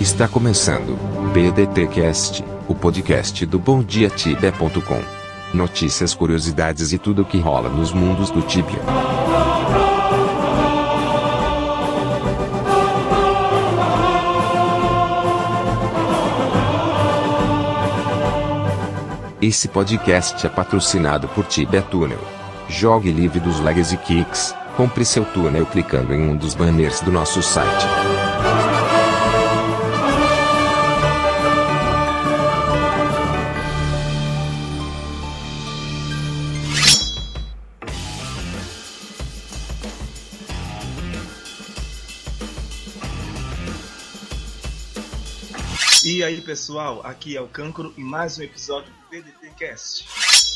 Está começando BDTcast, o podcast do BomDiaTibia.com. Notícias, curiosidades e tudo o que rola nos mundos do Tibia. Esse podcast é patrocinado por Tibia Tunnel. Jogue livre dos lags e kicks. Compre seu túnel clicando em um dos banners do nosso site. Pessoal, aqui é o Cancro e mais um episódio do PDT Cast.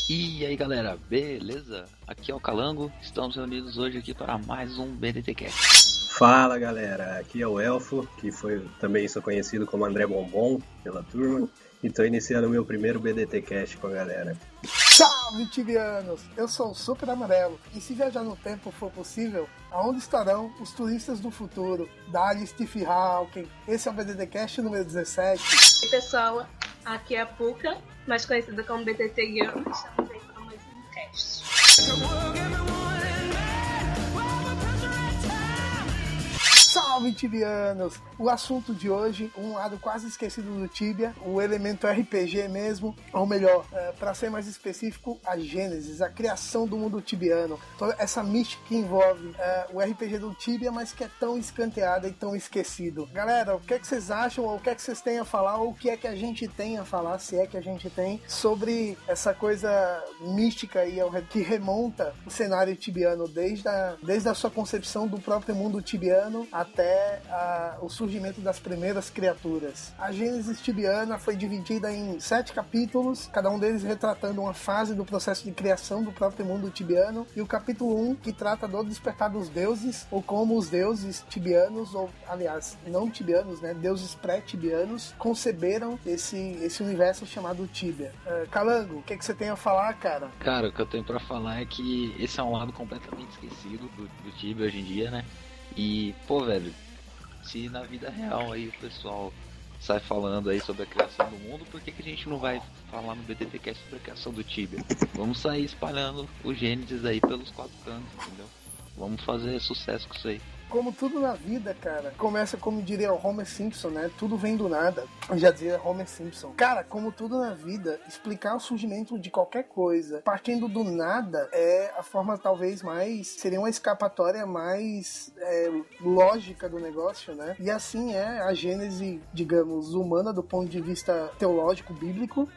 E aí galera, beleza? Aqui é o Calango, estamos reunidos hoje aqui para mais um BDTcast. Fala galera, aqui é o Elfo, que foi também sou conhecido como André Bombom pela turma, e tô iniciando o meu primeiro BDT Cast com a galera. Salve tibianos! Eu sou o Super Amarelo e se viajar no tempo for possível, aonde estarão os turistas do futuro? Dali Steve Hawking. Esse é o BDTcast número 17. Oi pessoal, aqui é a Puka, mais conhecida como BTT Girl. Estamos aí para mais um cast. Salve tibianos! O assunto de hoje, um lado quase esquecido do Tibia, o elemento RPG mesmo, ou melhor, é, para ser mais específico, a Gênesis, a criação do mundo tibiano, toda essa mística que envolve é, o RPG do Tibia, mas que é tão escanteada e tão esquecido. Galera, o que, é que vocês acham, ou o que é que vocês têm a falar, ou o que é que a gente tem a falar, se é que a gente tem, sobre essa coisa mística e que remonta o cenário tibiano desde a, desde a sua concepção do próprio mundo tibiano até a, o surgimento das primeiras criaturas. A Gênesis tibiana foi dividida em sete capítulos, cada um deles retratando uma fase do processo de criação do próprio mundo tibiano, e o capítulo 1 um, que trata do despertar dos deuses, ou como os deuses tibianos, ou aliás, não tibianos, né, deuses pré-tibianos, conceberam esse, esse universo chamado Tibia. Uh, Calango, o que, que você tem a falar, cara? Cara, o que eu tenho para falar é que esse é um lado completamente esquecido do, do Tibia hoje em dia, né? E, pô, velho, se na vida real aí o pessoal sai falando aí sobre a criação do mundo, por que, que a gente não vai falar no BTTcast sobre a criação do Tibia? Vamos sair espalhando o Gênesis aí pelos quatro cantos, entendeu? Vamos fazer sucesso com isso aí como tudo na vida, cara, começa como diria o Homer Simpson, né? Tudo vem do nada. Já dizia Homer Simpson. Cara, como tudo na vida, explicar o surgimento de qualquer coisa partindo do nada é a forma talvez mais. seria uma escapatória mais é, lógica do negócio, né? E assim é a gênese, digamos, humana do ponto de vista teológico, bíblico.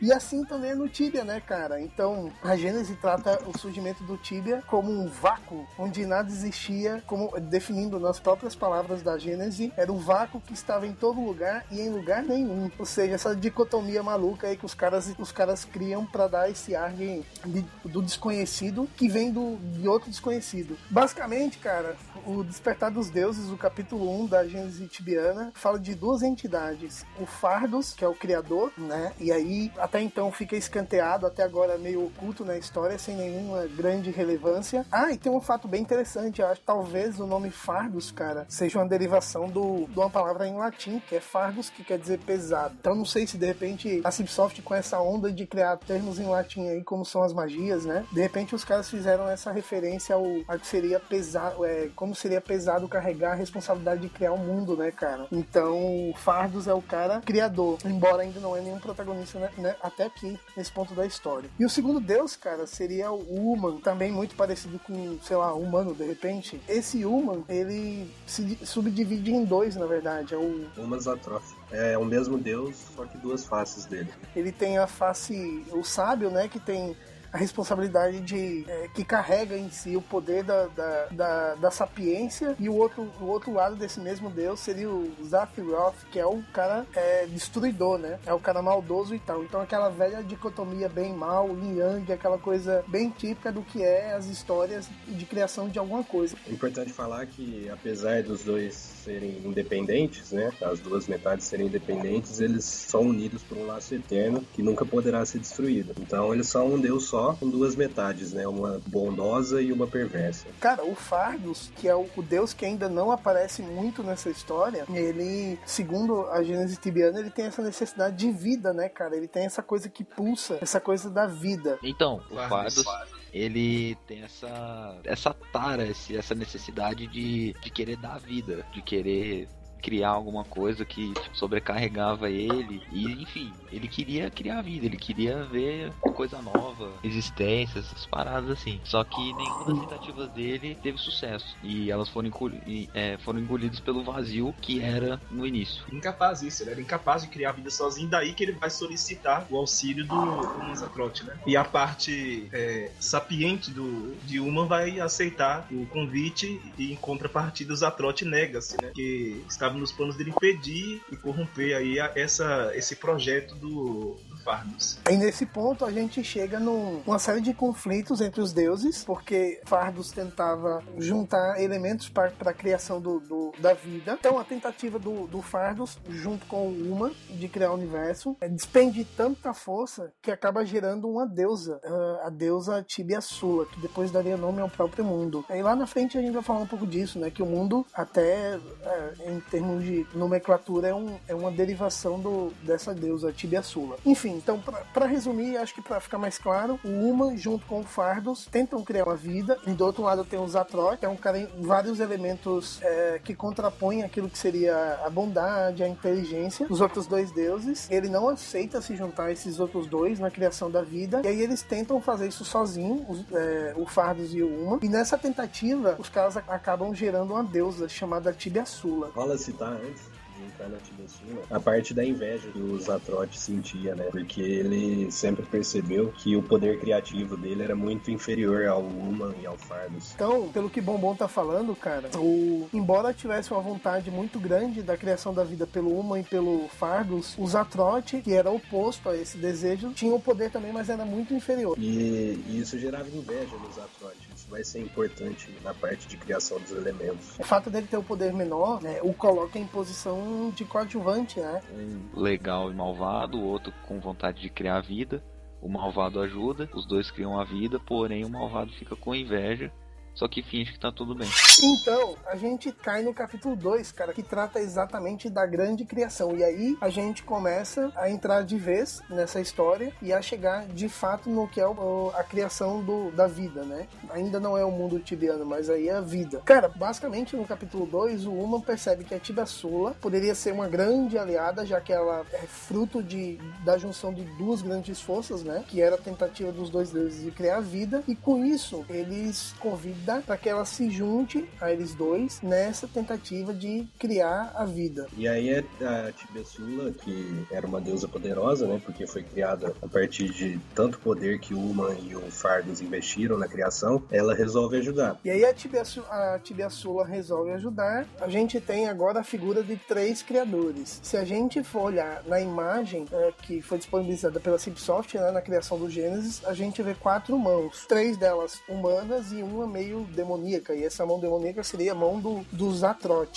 E assim também é no Tibia, né, cara? Então, a Gênese trata o surgimento do Tibia como um vácuo onde nada existia, como definindo nas próprias palavras da Gênese, era um vácuo que estava em todo lugar e em lugar nenhum. Ou seja, essa dicotomia maluca aí que os caras, os caras criam para dar esse ar de, de, do desconhecido que vem do, de outro desconhecido. Basicamente, cara, o Despertar dos Deuses, o capítulo 1 da Gênese tibiana, fala de duas entidades. O Fardos, que é o criador, né? E aí até então fica escanteado, até agora meio oculto na história, sem nenhuma grande relevância. Ah, e tem um fato bem interessante, eu acho talvez o nome Fardos, cara, seja uma derivação do, de uma palavra em latim, que é Fardos, que quer dizer pesado. Então não sei se de repente a Cipsoft com essa onda de criar termos em latim aí, como são as magias, né? De repente os caras fizeram essa referência ao, ao que seria pesado, é, como seria pesado carregar a responsabilidade de criar o um mundo, né, cara? Então, Fardos é o cara criador, embora ainda não é nenhum protagonista, né? Até aqui, nesse ponto da história. E o segundo deus, cara, seria o Human, também muito parecido com, sei lá, humano, de repente. Esse Human, ele se subdivide em dois, na verdade. É o... Human Zatroth. É o mesmo deus, só que duas faces dele. Ele tem a face, o sábio, né, que tem a responsabilidade de é, que carrega em si o poder da, da, da, da, sapiência e o outro, o outro lado desse mesmo deus seria o Zaphiroth, que é o cara é, destruidor, né? É o cara maldoso e tal. Então aquela velha dicotomia bem mal, yin yang, aquela coisa bem típica do que é as histórias de criação de alguma coisa. É importante falar que apesar dos dois serem independentes, né? As duas metades serem independentes, eles são unidos por um laço eterno que nunca poderá ser destruído. Então eles são um deus só só com duas metades, né? Uma bondosa e uma perversa. Cara, o Fardos, que é o, o deus que ainda não aparece muito nessa história, ele, segundo a Gênesis Tibiana, ele tem essa necessidade de vida, né, cara? Ele tem essa coisa que pulsa, essa coisa da vida. Então, o. Fardos, ele tem essa essa tara, esse- essa necessidade de, de querer dar vida, de querer criar alguma coisa que tipo, sobrecarregava ele. E enfim ele queria criar vida ele queria ver coisa nova existência essas paradas assim. Só que nenhuma das tentativas dele teve sucesso. E elas foram, engoli- é, foram engolidas pelo vazio que era no início. Incapaz isso, ele era incapaz de criar a vida sozinho, daí que ele vai solicitar o auxílio do Human Zatrot, né? E a parte é, sapiente do, de Human vai aceitar o convite e em contrapartida o Zatrot nega-se, né? Que nos planos dele impedir e corromper aí a- essa, esse projeto do Fardos. E nesse ponto a gente chega num- numa série de conflitos entre os deuses, porque Fardos tentava juntar elementos para a criação do, do- da vida. Então a tentativa do, do Fardos, junto com o Uma, de criar o universo, é, despende tanta força que acaba gerando uma deusa, a deusa Tibia Sula, que depois daria nome ao próprio mundo. Aí lá na frente a gente vai falar um pouco disso, né? Que o mundo, até é, em termos de nomenclatura, é, um- é uma derivação do, dessa deusa Tibia Sula. Enfim, então, pra resumir, acho que pra ficar mais claro, o Uma, junto com o Fardos, tentam criar uma vida. E do outro lado tem o Zatrot, que é um cara em vários elementos é, que contrapõem aquilo que seria a bondade, a inteligência dos outros dois deuses. Ele não aceita se juntar a esses outros dois na criação da vida. E aí eles tentam fazer isso sozinhos, os- é, o Fardos e o Uma. E nessa tentativa, os caras acabam gerando uma deusa chamada Tibia Sula. Rola citar antes entrar na Tibessula a parte da inveja que o Zatrot sentia, né? Porque ele sempre percebeu que o poder criativo dele era muito inferior ao Human e ao Fardos. Então, pelo que Bombom tá falando, cara, o... embora tivesse uma vontade muito grande da criação da vida pelo Uma e pelo Fardos, o Zatrot, que era oposto a esse desejo, tinha o poder também, mas era muito inferior. E, e isso gerava inveja no Zatrot. Isso vai ser importante na parte de criação dos elementos. O fato dele ter o poder menor, né, o coloca em posição de coadjuvante, né? um legal e malvado, o outro com vontade de criar vida. O malvado ajuda, os dois criam a vida, porém o malvado fica com inveja, só que finge que tá tudo bem. Então, a gente cai no capítulo 2, cara, que trata exatamente da grande criação. E aí a gente começa a entrar de vez nessa história e a chegar de fato no que é o- a criação do, da vida, né? Ainda não é o mundo tibiano, mas aí é a vida. Cara, basicamente no capítulo 2, o Uma percebe que a Tibia Sula poderia ser uma grande aliada, já que ela é fruto de, da junção de duas grandes forças, né? Que era a tentativa dos dois deuses de criar a vida. E com isso, eles convidam para que ela se junte a eles dois nessa tentativa de criar a vida. E aí é a Tibessula, que era uma deusa poderosa, né? Porque foi criada a partir de tanto poder que o Human e o Fardos investiram na criação, ela resolve ajudar. E aí a Tibia, Su- a resolve ajudar. A gente tem agora a figura de três criadores. Se a gente for olhar na imagem é, que foi disponibilizada pela Cipsoft né, na criação do Gênesis, a gente vê quatro mãos. Três delas humanas e uma meio demoníaca. E essa mão demoníaca seria a mão do, do.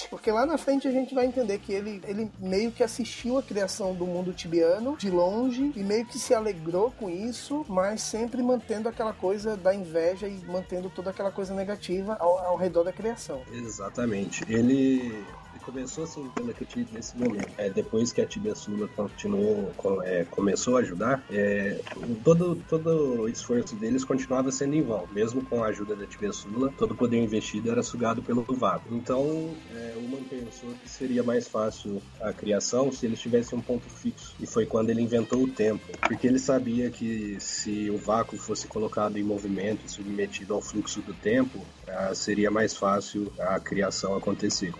Porque lá na frente a gente vai entender que ele, ele meio que assistiu a criação do mundo tibiano de longe e meio que se alegrou com isso, mas sempre mantendo aquela coisa da inveja e mantendo toda aquela coisa negativa ao, ao redor da criação. Exatamente. Ele começou assim pelo que eu tive nesse momento. É, depois que a Tibia Sula continuou, é, começou a ajudar, é, todo, todo o esforço deles continuava sendo em vão. Mesmo com a ajuda da Tibia Sula, todo o poder investido era sugado pelo vácuo. Então, é, o Human pensou que seria mais fácil a criação se eles tivessem um ponto fixo. E foi quando ele inventou o tempo. Porque ele sabia que se o vácuo fosse colocado em movimento submetido ao fluxo do tempo, ah, seria mais fácil a criação acontecer.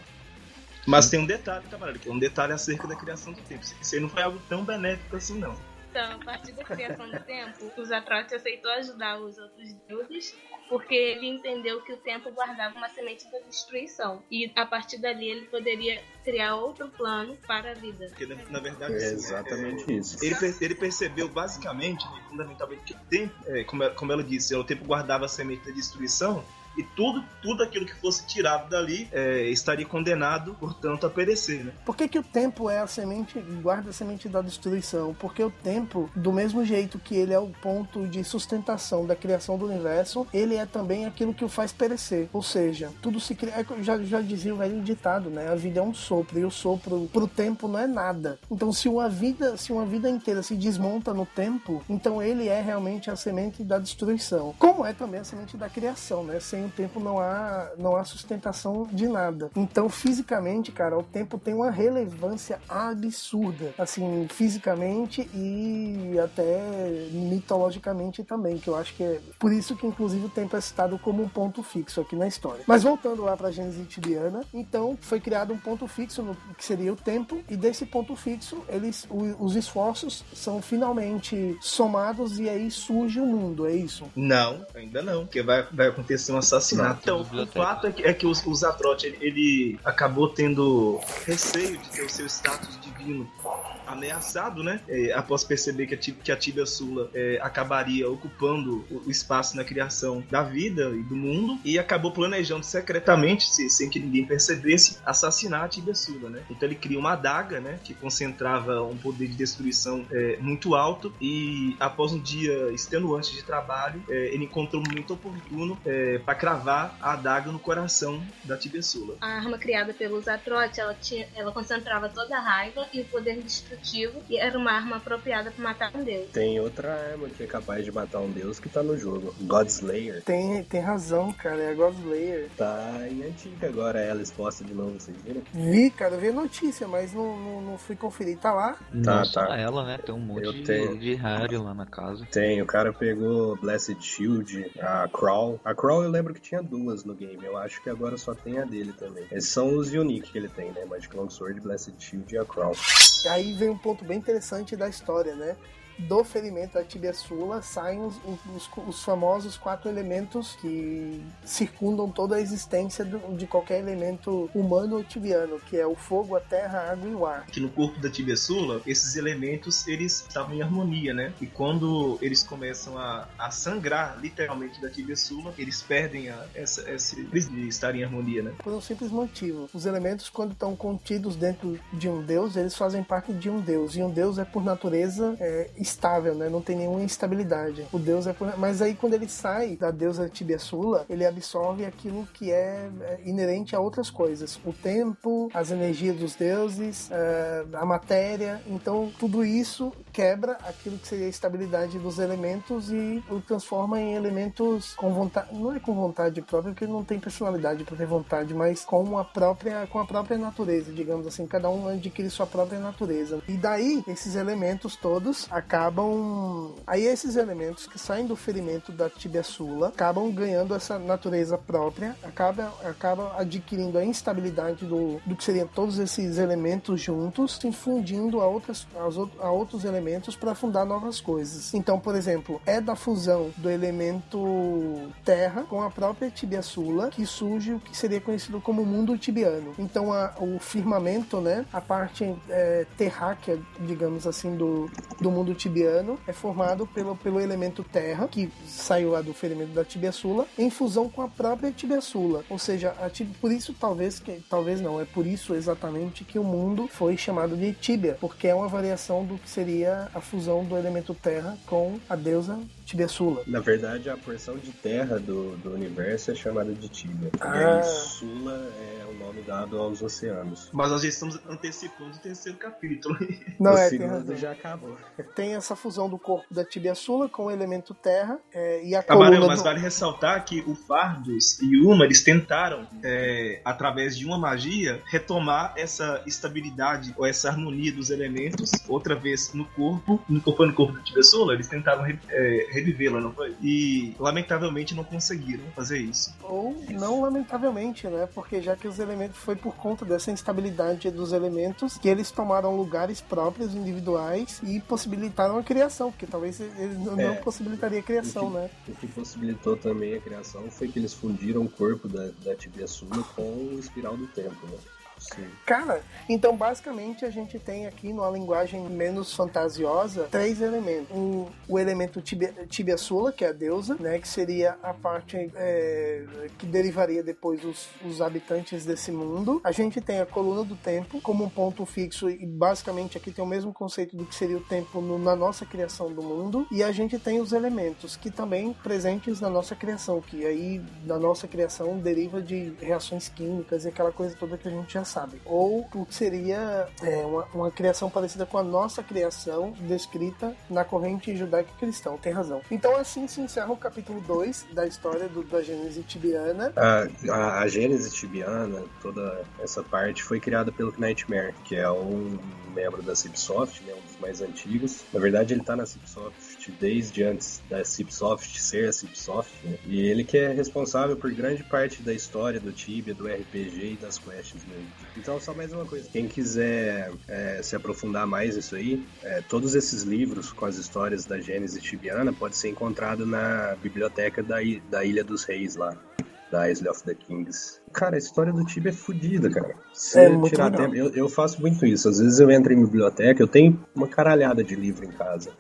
Mas tem um detalhe, camarada, que é um detalhe acerca da criação do tempo. Isso aí não foi algo tão benéfico assim, não. Então, a partir da criação do tempo, os Atrotes aceitou ajudar os outros deuses porque ele entendeu que o tempo guardava uma semente da destruição. E a partir dali ele poderia criar outro plano para a vida. Porque, na, verdade, É assim, exatamente isso. Ele, ele percebeu basicamente, né, fundamentalmente, que o tempo, é, como, ela, como ela disse, o tempo guardava a semente da destruição, E tudo, tudo aquilo que fosse tirado dali é, estaria condenado, portanto, a perecer, né? Por que, que o tempo é a semente, guarda a semente da destruição? Porque o tempo, do mesmo jeito que ele é o ponto de sustentação da criação do universo, ele é também aquilo que o faz perecer. Ou seja, tudo se cria. é Já, já dizia o velho ditado, né? A vida é um sopro, e o sopro pro tempo não é nada. Então, se uma vida, se uma vida inteira se desmonta no tempo, então ele é realmente a semente da destruição. Como é também a semente da criação, né? Sem o tempo não há, não há sustentação de nada. Então, fisicamente, cara, o tempo tem uma relevância absurda, assim, fisicamente e até mitologicamente também, que eu acho que é por isso que inclusive o tempo é citado como um ponto fixo aqui na história. Mas voltando lá para Gênesis tibiana, então foi criado um ponto fixo no que seria o tempo e desse ponto fixo, eles o- os esforços são finalmente somados e aí surge o mundo, é isso? Não, ainda não, porque vai, vai acontecer um assassinato. Então, o fato é que, é que os, os Atroth, ele, ele acabou tendo receio de ter o seu status divino ameaçado, né? É, após perceber que a, que a Tibia Sula é, acabaria ocupando o, o espaço na criação da vida e do mundo e acabou planejando secretamente, se- sem que ninguém percebesse, assassinar a Tibia Sula, né? Então ele cria uma adaga, né? Que concentrava um poder de destruição é, muito alto e após um dia extenuante de trabalho, é, ele encontrou um momento oportuno para cravar a adaga no coração da Tibia Sula. A arma criada pelos Atroth, ela, tinha, ela concentrava toda a raiva e o poder e era uma arma apropriada para matar um deus. Tem outra arma que é capaz de matar um deus que tá no jogo. Godslayer. Tem, tem razão, cara, é a Godslayer. Tá em antiga agora, ela exposta de novo, vocês viram? Vi, cara, vi a notícia, mas não, não, não fui conferir. Tá lá? Não Tá, tá. ela, né? Tem um monte Eu de, tenho. de rare lá na casa. Tem, o cara pegou Blessed Shield, a Crawl. A Crawl eu lembro que tinha duas no game, eu acho que agora só tem a dele também. Esses são os unique que ele tem, né? Magic Longsword, Blessed Shield e a Crawl. Aí vem um ponto bem interessante da história, né? Do ferimento da tibia sula saem os, os, os famosos quatro elementos que circundam toda a existência do- de qualquer elemento humano ou tibiano, que é o fogo, a terra, a água e o ar. que no corpo da Tibia Sula, esses elementos eles estavam em harmonia, né? E quando eles começam a, a sangrar literalmente da Tibia Sula, eles perdem a, essa, esse de estar em harmonia, né? Por um simples motivo. Os elementos, quando estão contidos dentro de um deus, eles fazem parte de um deus. E um deus é, por natureza, é, estável, né? Não tem nenhuma instabilidade. O deus é. Mas aí, quando ele sai da deusa Tibia Sula, ele absorve aquilo que é é, inerente a outras coisas. O tempo, as energias dos deuses, é, a matéria. Então, tudo isso quebra aquilo que seria a estabilidade dos elementos e o transforma em elementos com vontade. Não é com vontade própria, porque não tem personalidade para ter vontade, mas com a própria, com a própria natureza, digamos assim. Cada um adquire sua própria natureza. E daí, esses elementos todos acabam. Aí, esses elementos que saem do ferimento da tibia sula acabam ganhando essa natureza própria, acabam, acabam adquirindo a instabilidade do, do que seriam todos esses elementos juntos, se infundindo a, outras, a outros elementos para fundar novas coisas. Então, por exemplo, é da fusão do elemento terra com a própria tibia sula que surge o que seria conhecido como mundo tibiano. Então, a- o firmamento, né, a parte é, terráquea, digamos assim, do, do mundo tibiano é formado pelo, pelo elemento terra, que saiu lá do ferimento da tibia sula, em fusão com a própria tibia sula. Ou seja, a tib- por isso talvez que talvez não, é por isso exatamente que o mundo foi chamado de tibia, porque é uma variação do que seria a fusão do elemento terra com a deusa tibia sula. Na verdade, a porção de terra do, do universo é chamada de Tibia. E Ah. aí, Sula é o nome dado aos oceanos. Mas nós já estamos antecipando o terceiro capítulo. Não o é, tem já acabou. Tem essa fusão do corpo da tibia sula com o elemento terra é, e a Camarão, coluna mas do... vale ressaltar que o Fardos e Uma eles tentaram, é, através de uma magia, retomar essa estabilidade ou essa harmonia dos elementos outra vez no corpo, no corpo no corpo da Tibia Sula, eles tentaram re- é, revivê-la, não foi? E lamentavelmente não conseguiram fazer isso. Ou não lamentavelmente, né? Porque já que os elementos foi por conta dessa instabilidade dos elementos que eles tomaram lugares próprios, individuais e possibilitaram a criação, porque talvez eles não, É. possibilitaria a criação, O que- né? O que possibilitou também a criação foi que eles fundiram o corpo da, da Tibia Sula com o Espiral do Tempo, né? Cara, então basicamente a gente tem aqui numa linguagem menos fantasiosa três elementos. O elemento tibia, tibia Sula, que é a deusa, né? Que seria a parte é, que derivaria depois os, os habitantes desse mundo. A gente tem a coluna do tempo como um ponto fixo e basicamente aqui tem o mesmo conceito do que seria o tempo no, na nossa criação do mundo. E a gente tem os elementos que também presentes na nossa criação, que aí na nossa criação deriva de reações químicas e aquela coisa toda que a gente já sabe. Ou o que seria é, uma, uma criação parecida com a nossa criação descrita na corrente judaico-cristã. Tem razão. Então assim se encerra o capítulo 2 da história do, da Gênese tibiana. A, a, a Gênese tibiana, toda essa parte, foi criada pelo Nightmare, que é um membro da Cipsoft, né, um dos mais antigos. Na verdade, ele está na Cipsoft desde antes da Cipsoft ser a Cipsoft, né? e ele que é responsável por grande parte da história do Tibia, do RPG e das quests mesmo. Então, só mais uma coisa. Quem quiser é, se aprofundar mais nisso aí, é, todos esses livros com as histórias da Gênese tibiana pode ser encontrado na biblioteca da, da Ilha dos Reis lá da Isle of the Kings. Cara, a história do Tibia é fodida, cara. Se É muito tirar legal. tempo, eu, eu faço muito isso. Às vezes eu entro em biblioteca, eu tenho uma caralhada de livro em casa.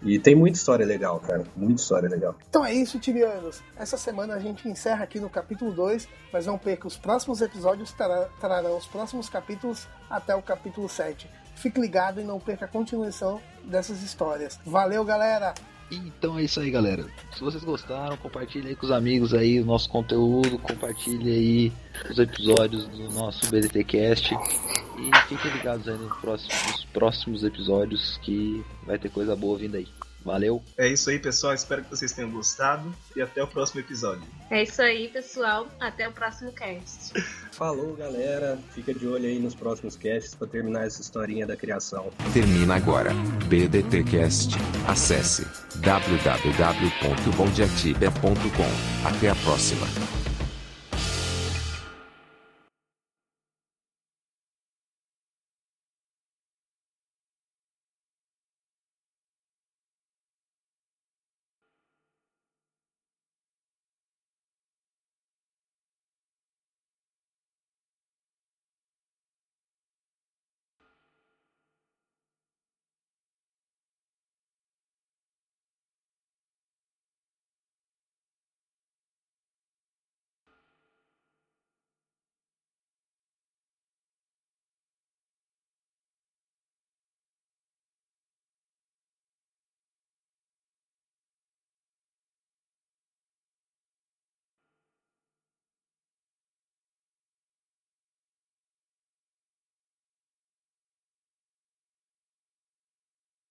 E tem muita história legal, cara. Muita história legal. Então é isso, tibianos. Essa semana a gente encerra aqui no capítulo 2, mas não perca os próximos episódios, trará- trarão os próximos capítulos até o capítulo 7. Fique ligado e não perca a continuação dessas histórias. Valeu, galera! Então é isso aí, galera. Se vocês gostaram, compartilhe aí com os amigos aí o nosso conteúdo, compartilhe aí os episódios do nosso BDTcast e fiquem ligados aí nos próximos, nos próximos episódios que vai ter coisa boa vindo aí. Valeu! É isso aí, pessoal. Espero que vocês tenham gostado e até o próximo episódio. É isso aí, pessoal. Até o próximo cast. Falou, galera. Fica de olho aí nos próximos casts pra terminar essa historinha da criação. Termina agora. BDTcast. Acesse www.bondiatibia.com. Até a próxima.